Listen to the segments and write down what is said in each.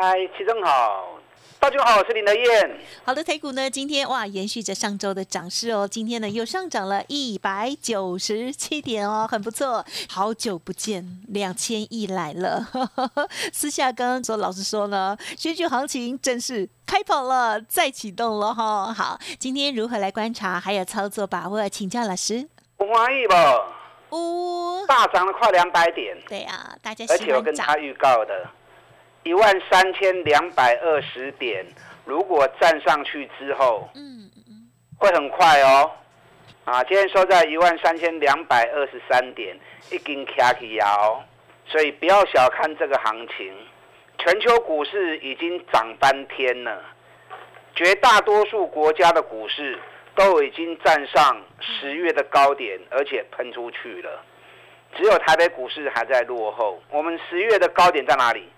嗨，齐正好，大家好，我是林德燕。好的，台股呢，今天哇，延续着上周的涨势哦，今天呢又上涨了一百九十七点哦，很不错。好久不见，两千亿来了。私下刚刚说，老师说呢，选举行情正式开跑了，再启动了哈。好，今天如何来观察，还有操作把握，请教老师。不欢喜不？哦，大涨了快两百点。对啊，大家而且我跟他预告的。一万三千两百二十点，如果站上去之后，嗯嗯，会很快哦。啊，今天收在一万三千两百二十三点，已经卡起腰，所以不要小看这个行情。全球股市已经涨翻天了，绝大多数国家的股市都已经站上十月的高点，而且喷出去了。只有台北股市还在落后。我们十月的高点在哪里？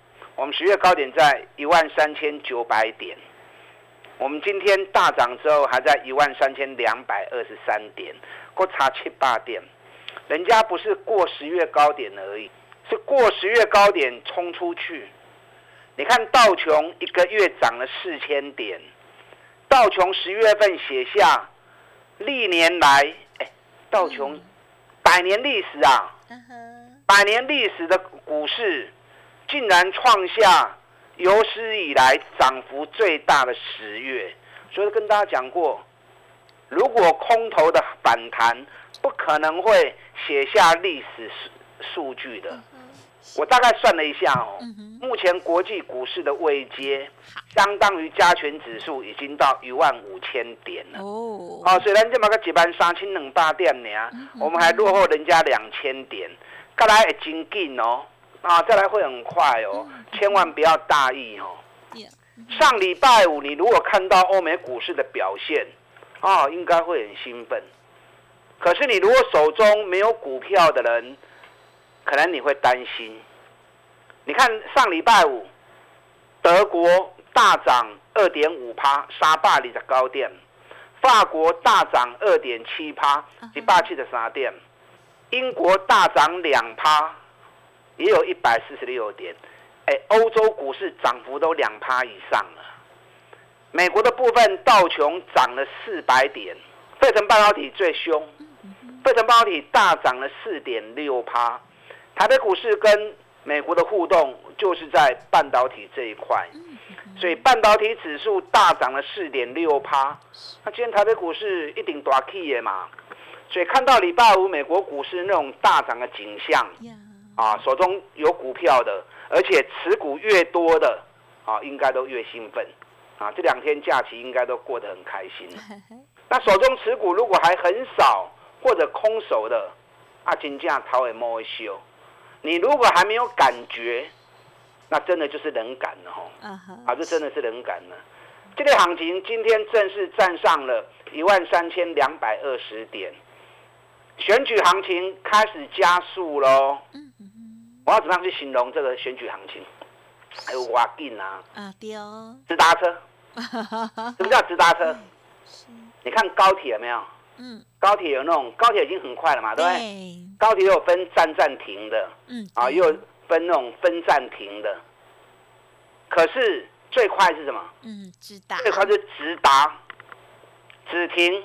我们十月高点在一万三千九百点，我们今天大涨之后还在一万三千两百二十三点，过差七八点。人家不是过十月高点而已，是过十月高点冲出去。你看道琼一个月涨了四千点，道琼十月份写下历年来，哎，道琼百年历史啊，百年历史的股市。竟然创下有史以来涨幅最大的十月，所以跟大家讲过，如果空头的反弹不可能会写下历史数数据的。我大概算了一下哦，目前国际股市的位阶相当于加权指数已经到一万五千点了哦。好，虽然这么个几班三千两百点呢，我们还落后人家两千点，看来也真紧哦。啊，再来会很快哦，千万不要大意哦。上礼拜五，你如果看到欧美股市的表现，啊，应该会很兴奋。可是你如果手中没有股票的人，可能你会担心。你看上礼拜五，德国大涨二点五趴，沙巴里的高点；法国大涨二点七趴，一霸气的沙店；英国大涨两趴。也有一百四十六点，哎，欧洲股市涨幅都两趴以上了。美国的部分道琼涨了四百点，费城半导体最凶，费城半导体大涨了四点六趴。台北股市跟美国的互动就是在半导体这一块，所以半导体指数大涨了四点六趴。那今天台北股市一顶大 K 嘛，所以看到礼拜五美国股市那种大涨的景象。啊，手中有股票的，而且持股越多的，啊，应该都越兴奋，啊，这两天假期应该都过得很开心。那手中持股如果还很少或者空手的，啊，金价稍微摸一修。你如果还没有感觉，那真的就是冷感了哈。啊，这真的是冷感了。这个行情今天正式站上了一万三千两百二十点，选举行情开始加速喽。我要怎样去形容这个选举行情？还有挖劲啊！啊，对哦，直达车，什么叫直达车？你看高铁有没有？嗯，高铁有那种高铁已经很快了嘛，对不对？高铁有分站站停的，嗯，啊，又分那种分站停的。可是最快是什么？嗯，直达。最快是直达，只停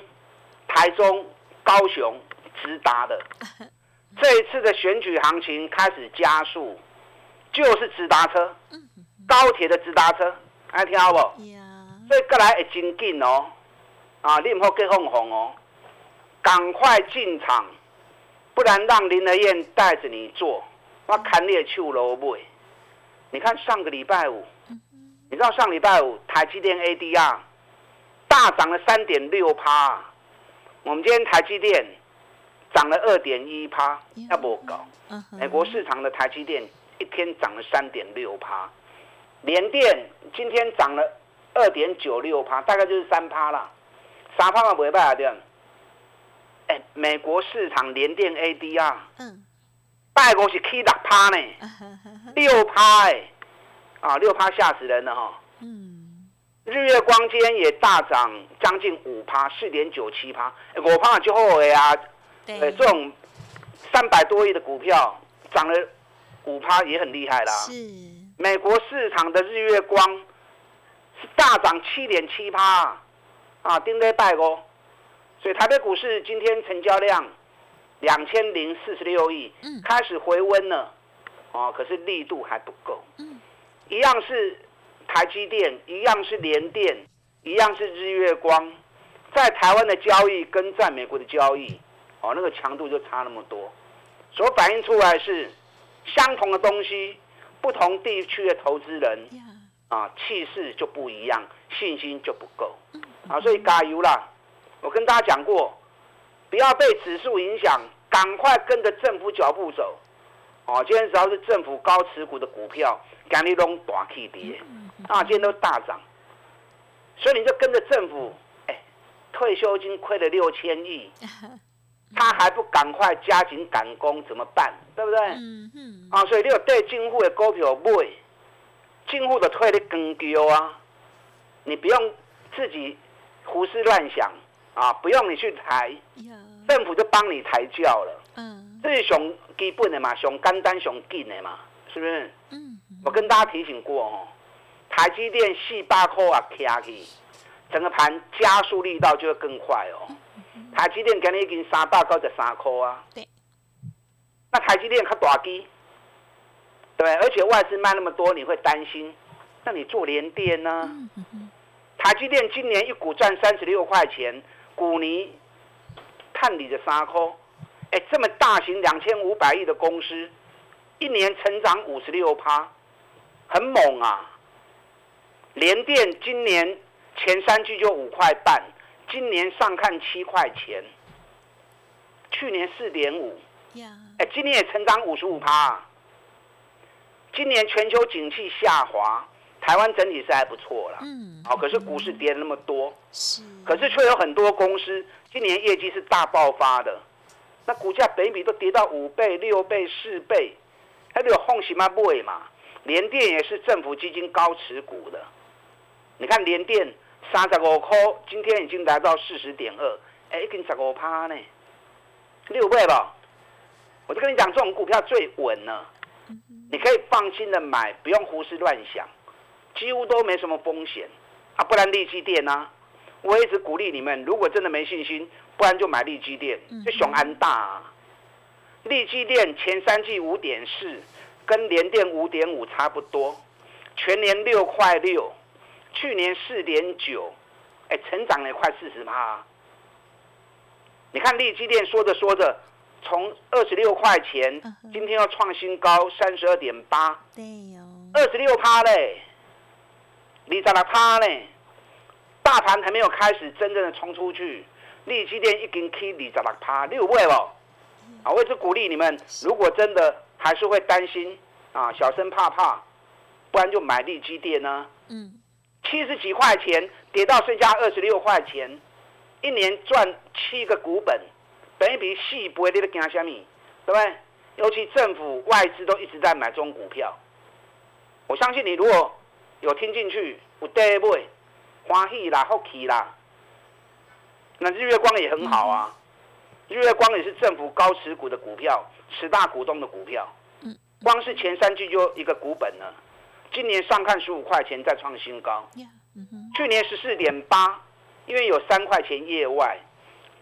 台中、高雄直达的。这一次的选举行情开始加速，就是直达车，高铁的直达车，还听好不？所以过来会真紧哦，啊，你唔好给哄哄哦，赶快进场，不然让林德燕带着你做，我砍你的手萝卜。你看上个礼拜五，你知道上礼拜五台积电 ADR 大涨了三点六趴，我们今天台积电。涨了二点一趴，要不高。美国市场的台积电一天涨了三点六趴，联电今天涨了二点九六趴，大概就是三趴啦，三趴嘛不会败对。哎，美国市场联电 ADR，嗯，拜五是 K 六趴呢，六趴哎，啊六趴吓死人了哈。嗯，日月光今天也大涨将近五趴，四点九七趴，五趴就后悔啊。对，这种三百多亿的股票涨了五趴也很厉害啦。是，美国市场的日月光是大涨七点七趴，啊，顶礼拜哦。所以台北股市今天成交量两千零四十六亿，开始回温了，哦，可是力度还不够。嗯，一样是台积电，一样是联电，一样是日月光，在台湾的交易跟在美国的交易，哦，那个强度就差那么多，所反映出来是相同的东西，不同地区的投资人啊，气势就不一样，信心就不够，啊，所以加油啦！我跟大家讲过，不要被指数影响，赶快跟着政府脚步走。哦，今天只要是政府高持股的股票，赶紧拢大起跌，啊，今天都大涨。所以你就跟着政府，哎，退休金亏了六千亿，他还不赶快加紧赶工，怎么办？对不对？嗯嗯。啊，所以你有对进户的股票买，进户的退的更丢啊，你不用自己胡思乱想。啊，不用你去抬，政府就帮你抬轿了。嗯，这是熊基本的嘛，熊简单熊紧的嘛，是不是？嗯，我跟大家提醒过哦，台积电四八块啊，卡起，整个盘加速力道就会更快哦。台积电今日已经三百九十三块啊。对。那台积电它大机，对，而且外资卖那么多，你会担心？那你做联电呢？台积电今年一股赚三十六块钱。股尼探底的三块，哎，这么大型两千五百亿的公司，一年成长五十六趴，很猛啊！联电今年前三季就五块半，今年上看七块钱，去年四点五，哎，今年也成长五十五趴。今年全球景气下滑。台湾整体是还不错啦，嗯，好，可是股市跌了那么多，是，可是却有很多公司今年业绩是大爆发的，那股价北比都跌到五倍、六倍、四倍，还有红喜嘛不嘛？联电也是政府基金高持股的，你看联电三十五块，今天已经来到四十点二，哎，已经十五趴呢，六倍吧？我就跟你讲，这种股票最稳了，你可以放心的买，不用胡思乱想。几乎都没什么风险啊，不然利基电呢？我一直鼓励你们，如果真的没信心，不然就买利基电，就雄安大。啊利基电前三季五点四，跟联电五点五差不多，全年六块六，去年四点九，哎，成长了快四十趴。你看利基电说着说着，从二十六块钱，今天要创新高三十二点八，对哦，二十六趴嘞。你在那趴呢？大盘还没有开始真正的冲出去，利基电已经 K 你在那趴六位了。啊，我一直鼓励你们，如果真的还是会担心啊，小生怕怕，不然就买利基电呢。嗯，七十几块钱跌到剩下二十六块钱，一年赚七个股本，等于比细不会跌的惊虾米，对不对？尤其政府外资都一直在买中股票，我相信你如果。有听进去，有跌买，欢喜啦，福气啦。那日月光也很好啊，日月光也是政府高持股的股票，十大股东的股票。嗯。光是前三季就一个股本了，今年上看十五块钱再创新高。去年十四点八，因为有三块钱业外，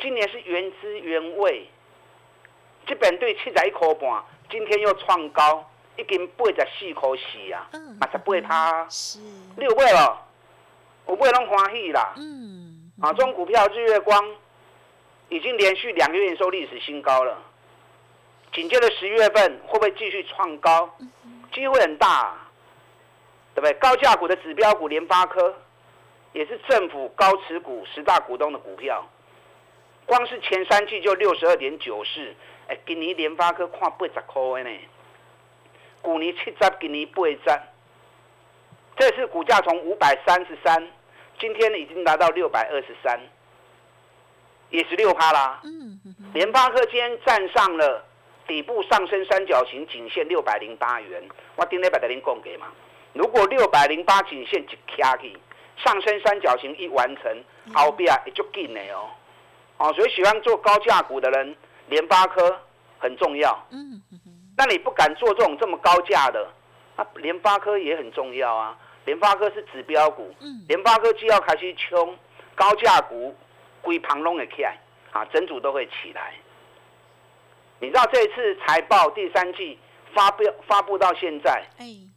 今年是原汁原味。这本对七十一块半，今天又创高。已经八十四块四啊，嘛十八趴，六倍了，我不拢欢喜啦。嗯，啊，这种股票日月光已经连续两个月收历史新高了，紧接着十月份会不会继续创高？机会很大，对不对？高价股的指标股联发科也是政府高持股十大股东的股票，光是前三季就六十二点九四，哎，今年联发科看八十块呢。股年七十，今年八十，这这次股价从五百三十三，今天已经达到六百二十三，也是六趴啦。嗯联发科今天站上了底部上升三角形颈线六百零八元，我今天把它您供给嘛。如果六百零八颈线一卡起，上升三角形一完成，后边也就紧的哦。哦，所以喜欢做高价股的人，联发科很重要。嗯那你不敢做这种这么高价的，那联发科也很重要啊。联发科是指标股，联发科既要开始冲高价股，归盘拢会起来，啊，整组都会起来。你知道这次财报第三季发布发布到现在，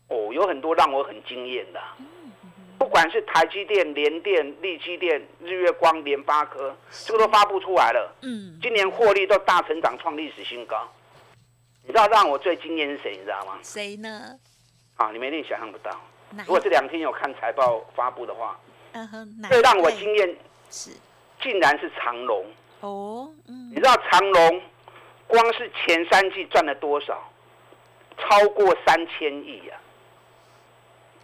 哦，有很多让我很惊艳的。不管是台积电、联电、力积电、日月光、联发科，这个都发布出来了。嗯，今年获利都大成长，创历史新高。你知道让我最惊艳是谁？你知道吗？谁呢？啊，你们一定想象不到。如果这两天有看财报发布的话，嗯哼，最让我惊艳是，竟然是长隆。哦，嗯，你知道长隆光是前三季赚了多少？超过三千亿呀！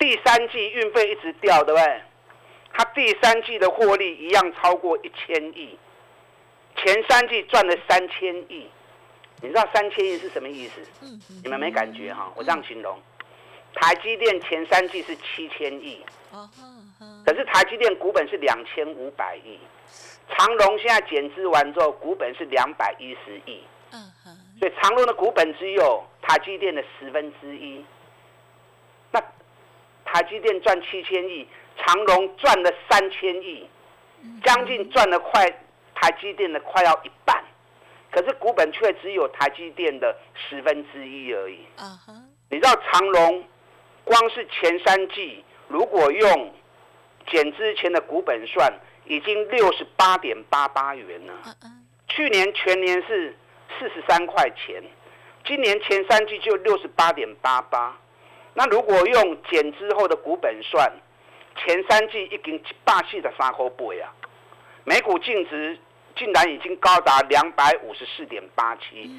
第三季运费一直掉，对不对？它第三季的获利一样超过一千亿，前三季赚了三千亿。你知道三千亿是什么意思？你们没感觉哈？我这样形容：台积电前三季是七千亿，可是台积电股本是两千五百亿，长隆现在减资完之后股本是两百一十亿，所以长隆的股本只有台积电的十分之一。那台积电赚七千亿，长隆赚了三千亿，将近赚了快台积电的快要一半，可是股本却只有台积电的十分之一而已。你知道长隆光是前三季，如果用减之前的股本算，已经六十八点八八元了。去年全年是四十三块钱，今年前三季就六十八点八八。那如果用减之后的股本算，前三季已经一百四十三块倍啊，每股净值竟然已经高达两百五十四点八七，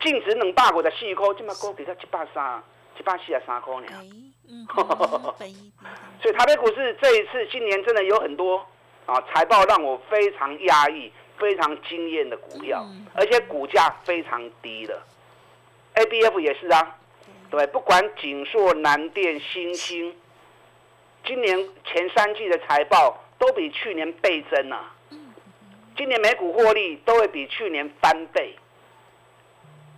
净值两百五十四块，这么高比他一百三，一百四十三块呢。所以台北股市这一次今年真的有很多啊财报让我非常压抑、非常惊艳的股票，而且股价非常低的，A B F 也是啊。对，不管锦硕、南电、新兴，今年前三季的财报都比去年倍增啊！今年每股获利都会比去年翻倍。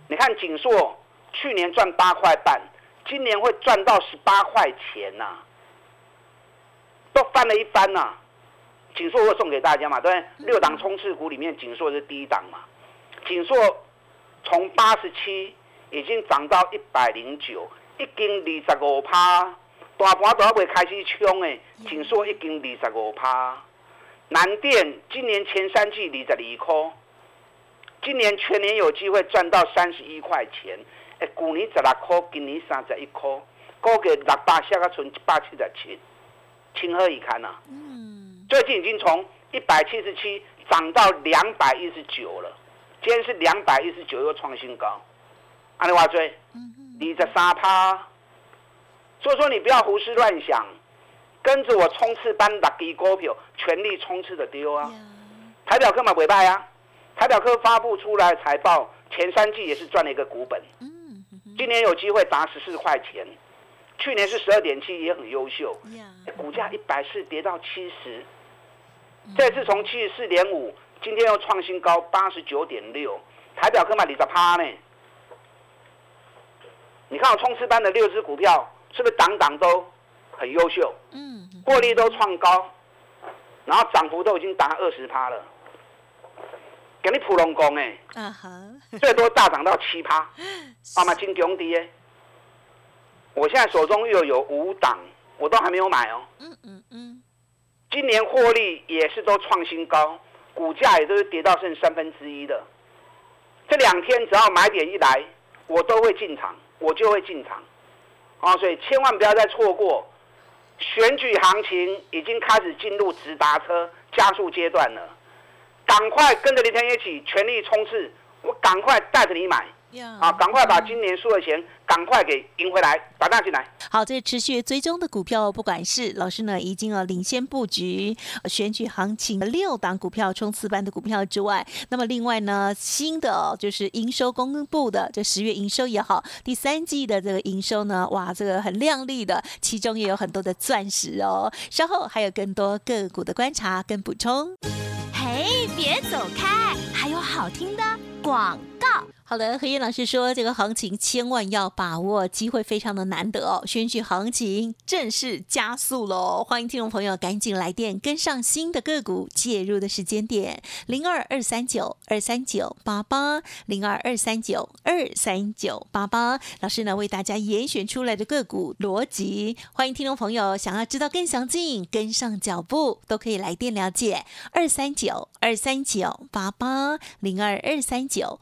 你看锦硕去年赚八块半，今年会赚到十八块钱呐，都翻了一番呐！锦硕会送给大家嘛？对，六档冲刺股里面锦硕是第一档嘛？锦硕从八十七。已经涨到一百零九，已经二十五趴，大盘都还未开始冲诶，紧缩已经二十五趴。南电今年前三季二十二块，今年全年有机会赚到三十一块钱。诶，去年十六块，今年三十一块，估计六百下个存一百七十七，情何以堪呐？嗯，最近已经从一百七十七涨到两百一十九了，今天是两百一十九又创新高。阿里话追，你在沙趴，所以说你不要胡思乱想，跟着我冲刺班打低股票，全力冲刺的丢啊！台表科嘛尾拜啊，台表科发布出来财报，前三季也是赚了一个股本，今年有机会达十四块钱，去年是十二点七，也很优秀，股价一百四跌到七十，这次从七十四点五，今天又创新高八十九点六，台表科嘛你在趴呢？你看我冲刺班的六只股票，是不是档档都很优秀？嗯，获利都创高，然后涨幅都已经达二十趴了。给你普龙工哎，嗯哼，最多大涨到七趴，啊嘛金强跌。我现在手中又有五档，我都还没有买哦。嗯嗯嗯，今年获利也是都创新高，股价也都是跌到剩三分之一的。这两天只要买点一来，我都会进场。我就会进场，啊，所以千万不要再错过。选举行情，已经开始进入直达车加速阶段了，赶快跟着林天一起全力冲刺，我赶快带着你买，啊，赶快把今年输的钱赶快给赢回来，打大进来。好，这持续追踪的股票，不管是老师呢，已经有领先布局选举行情的六档股票冲刺班的股票之外，那么另外呢，新的就是营收公布的这十月营收也好，第三季的这个营收呢，哇，这个很亮丽的，其中也有很多的钻石哦。稍后还有更多个股的观察跟补充。嘿，别走开，还有好听的广告。好的，何燕老师说，这个行情千万要把握，机会非常的难得哦。选举行情正式加速喽，欢迎听众朋友赶紧来电跟上新的个股介入的时间点，零二二三九二三九八八零二二三九二三九八八。老师呢为大家严选出来的个股逻辑，欢迎听众朋友想要知道更详尽，跟上脚步都可以来电了解二三九二三九八八零二二三九。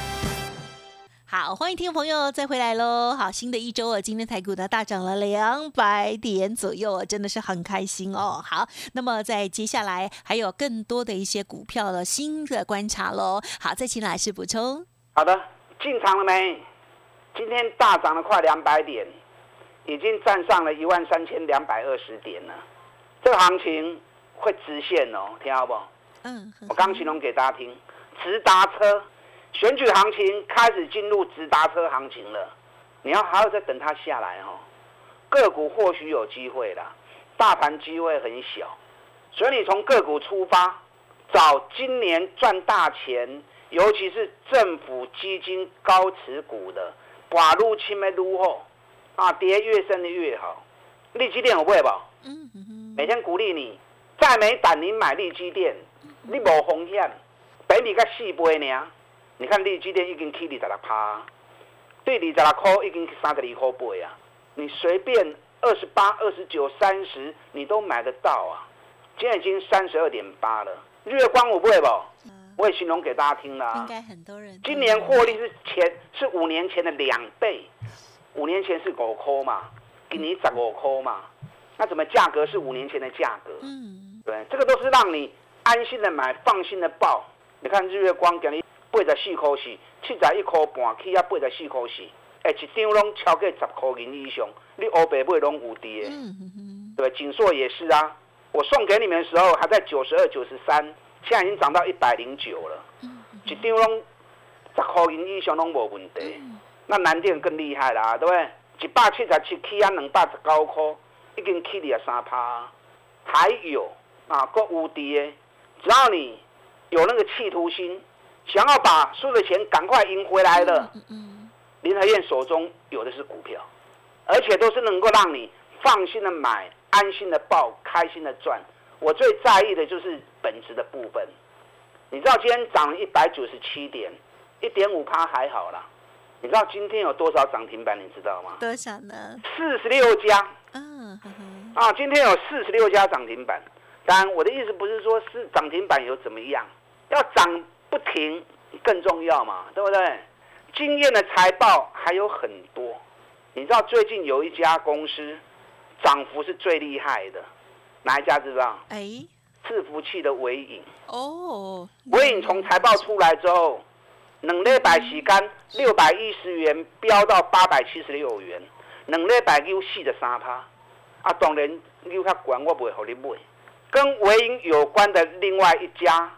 好，欢迎听众朋友再回来喽！好，新的一周啊，今天台股呢大涨了两百点左右，真的是很开心哦。好，那么在接下来还有更多的一些股票的新的观察喽。好，再请老师补充。好的，进场了没？今天大涨了快两百点，已经站上了一万三千两百二十点了。这个行情会直线哦，听好不？嗯。我刚形容给大家听，直达车。选举行情开始进入直达车行情了，你要还要再等它下来哦。个股或许有机会啦，大盘机会很小，所以你从个股出发，找今年赚大钱，尤其是政府基金高持股的，寡入轻没入后，啊，跌越深的越好。利基电有会不？每天鼓励你，再没胆你买利基电，你无风险，俾你个四倍呢。你看利基店已经起二十六趴，对二十六块已经三十二块八啊！你随便二十八、二十九、三十，你都买得到啊！现在已经三十二点八了。月光我不会不？我也形容给大家听了。应该很多人。今年获利是前是五年前的两倍，五年前是五块嘛，给你十五块嘛，那怎么价格是五年前的价格？嗯，对，这个都是让你安心的买，放心的报。你看日月光给你。八十四块四，七十一块半，起啊八十四块四，哎，一张拢超过十块银以上，你乌白买拢有跌，对，锦硕也是啊，我送给你们的时候还在九十二、九十三，现在已经涨到一百零九了，一张拢十块银以上拢无问题。那南电更厉害啦，对不对？一百七十七起啊两百十九块，已经起二三趴，还有啊，个有跌，只要你有那个企图心。想要把输的钱赶快赢回来的，林和燕手中有的是股票，而且都是能够让你放心的买、安心的报、开心的赚。我最在意的就是本质的部分。你知道今天涨了一百九十七点，一点五趴还好啦。你知道今天有多少涨停板？你知道吗？多少呢？四十六家。嗯，啊，今天有四十六家涨停板。当然，我的意思不是说是涨停板有怎么样，要涨。不停更重要嘛，对不对？经验的财报还有很多，你知道最近有一家公司涨幅是最厉害的，哪一家知道？哎，伺服器的微影。哦，微影从财报出来之后，冷力百时间六百一十元飙到八百七十六元，冷力百又四的三趴。啊，当然你较管我不会和你买。跟伟影有关的另外一家。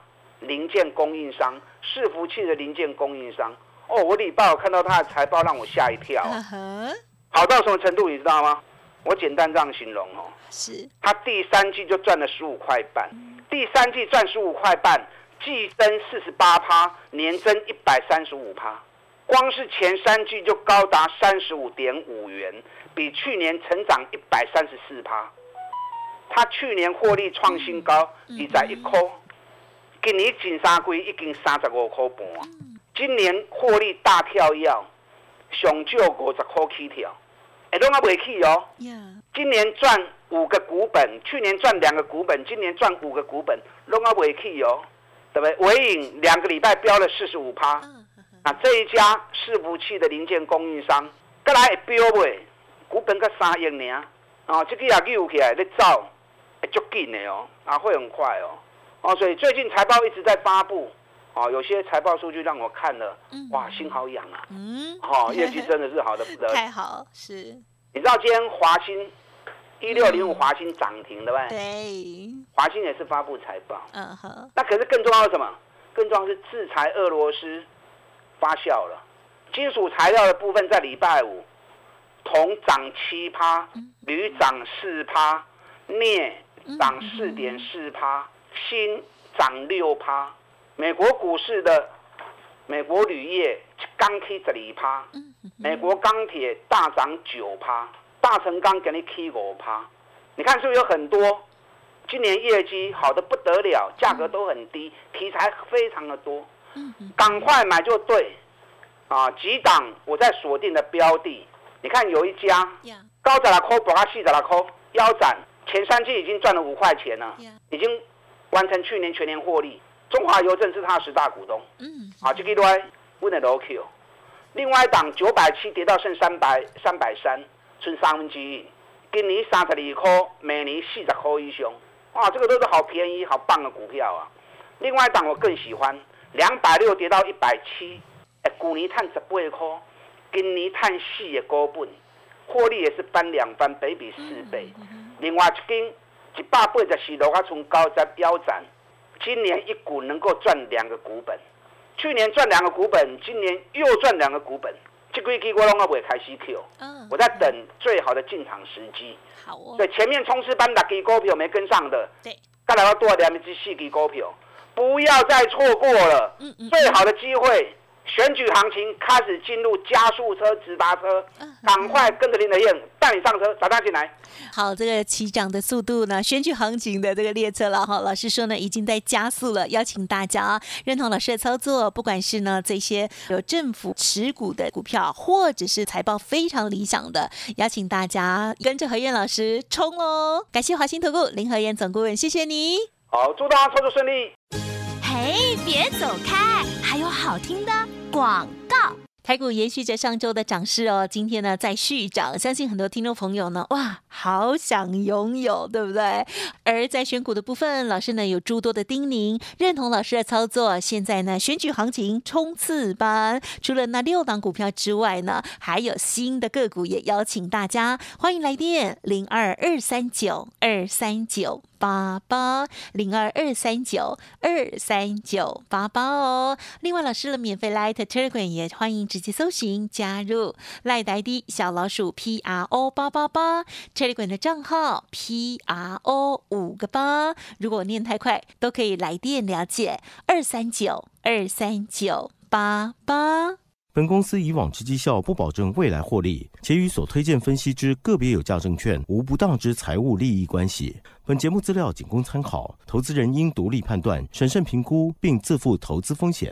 零件供应商，伺服器的零件供应商。哦，我礼拜我看到他的财报，让我吓一跳。好到什么程度，你知道吗？我简单这样形容哦。是。他第三季就赚了十五块半，第三季赚十五块半，季增四十八趴，年增一百三十五趴。光是前三季就高达三十五点五元，比去年成长一百三十四趴。他去年获利创新高，你在一颗。今年前三季已经三十五块半，今年获利大跳跃，上少五十块起跳，哎，拢啊未起哦。今年赚五个股本，去年赚两个股本，今年赚五个股本，拢啊未起哦，对不对？伟影两个礼拜飙了四十五趴，啊，这一家伺服器的零件供应商，再来会飙未？股本才三亿尔，哦，这个也扭起来咧走，会足紧的哦，啊，会很快哦，哦，所以最近财报一直在发布，哦，有些财报数据让我看了，哇，心好痒啊，嗯，哦，业绩真的是好的不得了，太好，是。你知道今天华兴一六零五华兴涨停对不对？对，华兴也是发布财报，嗯哼，那可是更重要的什么？更重要是制裁俄罗斯发酵了，金属材料的部分在礼拜五。铜涨七趴，铝涨四趴，镍涨四点四趴，锌涨六趴。美国股市的美国铝业钢铁十二趴，美国钢铁大涨九趴，大成钢给你 K 五趴。你看是不是有很多今年业绩好的不得了，价格都很低，题材非常的多，赶快买就对啊！几档我在锁定的标的。你看有一家高在拉扣，博阿细在拉扣，腰斩，前三季已经赚了五块钱了，已经完成去年全年获利。中华邮政是他十大股东。嗯，啊，这个对，问的 o Q。另外一档九百七跌到剩三百三百三，剩三分之一。今年三十二块，每年四十块以上。哇，这个都是好便宜、好棒的股票啊。另外一档我更喜欢，两百六跌到一百七，哎，去年赚十八块。今年探四的股本，获利也是翻两番，比比四倍。另外一间一百八十四，楼啊从高在飙涨，今年一股能够赚两个股本。去年赚两个股本，今年又赚两个股本。这几期我拢阿未开始 Q，我在等最好的进场时机。好哦。对，前面冲刺班六支股票没跟上的，对，再来要多两支四支股票，不要再错过了。嗯嗯。最好的机会。选举行情开始进入加速车、直达车，赶快跟着林德燕带你上车，打他进来。好，这个起涨的速度呢，选举行情的这个列车了哈。老师说呢，已经在加速了，邀请大家认同老师的操作，不管是呢这些有政府持股的股票，或者是财报非常理想的，邀请大家跟着何燕老师冲哦。感谢华兴投顾林何燕总顾问，谢谢你。好，祝大家操作顺利。哎，别走开，还有好听的广告。台股延续着上周的涨势哦，今天呢在续涨，相信很多听众朋友呢，哇，好想拥有，对不对？而在选股的部分，老师呢有诸多的叮咛，认同老师的操作。现在呢选举行情冲刺班，除了那六档股票之外呢，还有新的个股也邀请大家，欢迎来电零二二三九二三九八八零二二三九二三九八八哦。另外，老师的免费 Light Telegram 也欢迎。直接搜寻加入赖呆的小老鼠 P R O 八八八车管的账号 P R O 五个八，如果念太快，都可以来电了解二三九二三九八八。本公司以往之绩效不保证未来获利，且与所推荐分析之个别有价证券无不当之财务利益关系。本节目资料仅供参考，投资人应独立判断、审慎评估，并自负投资风险。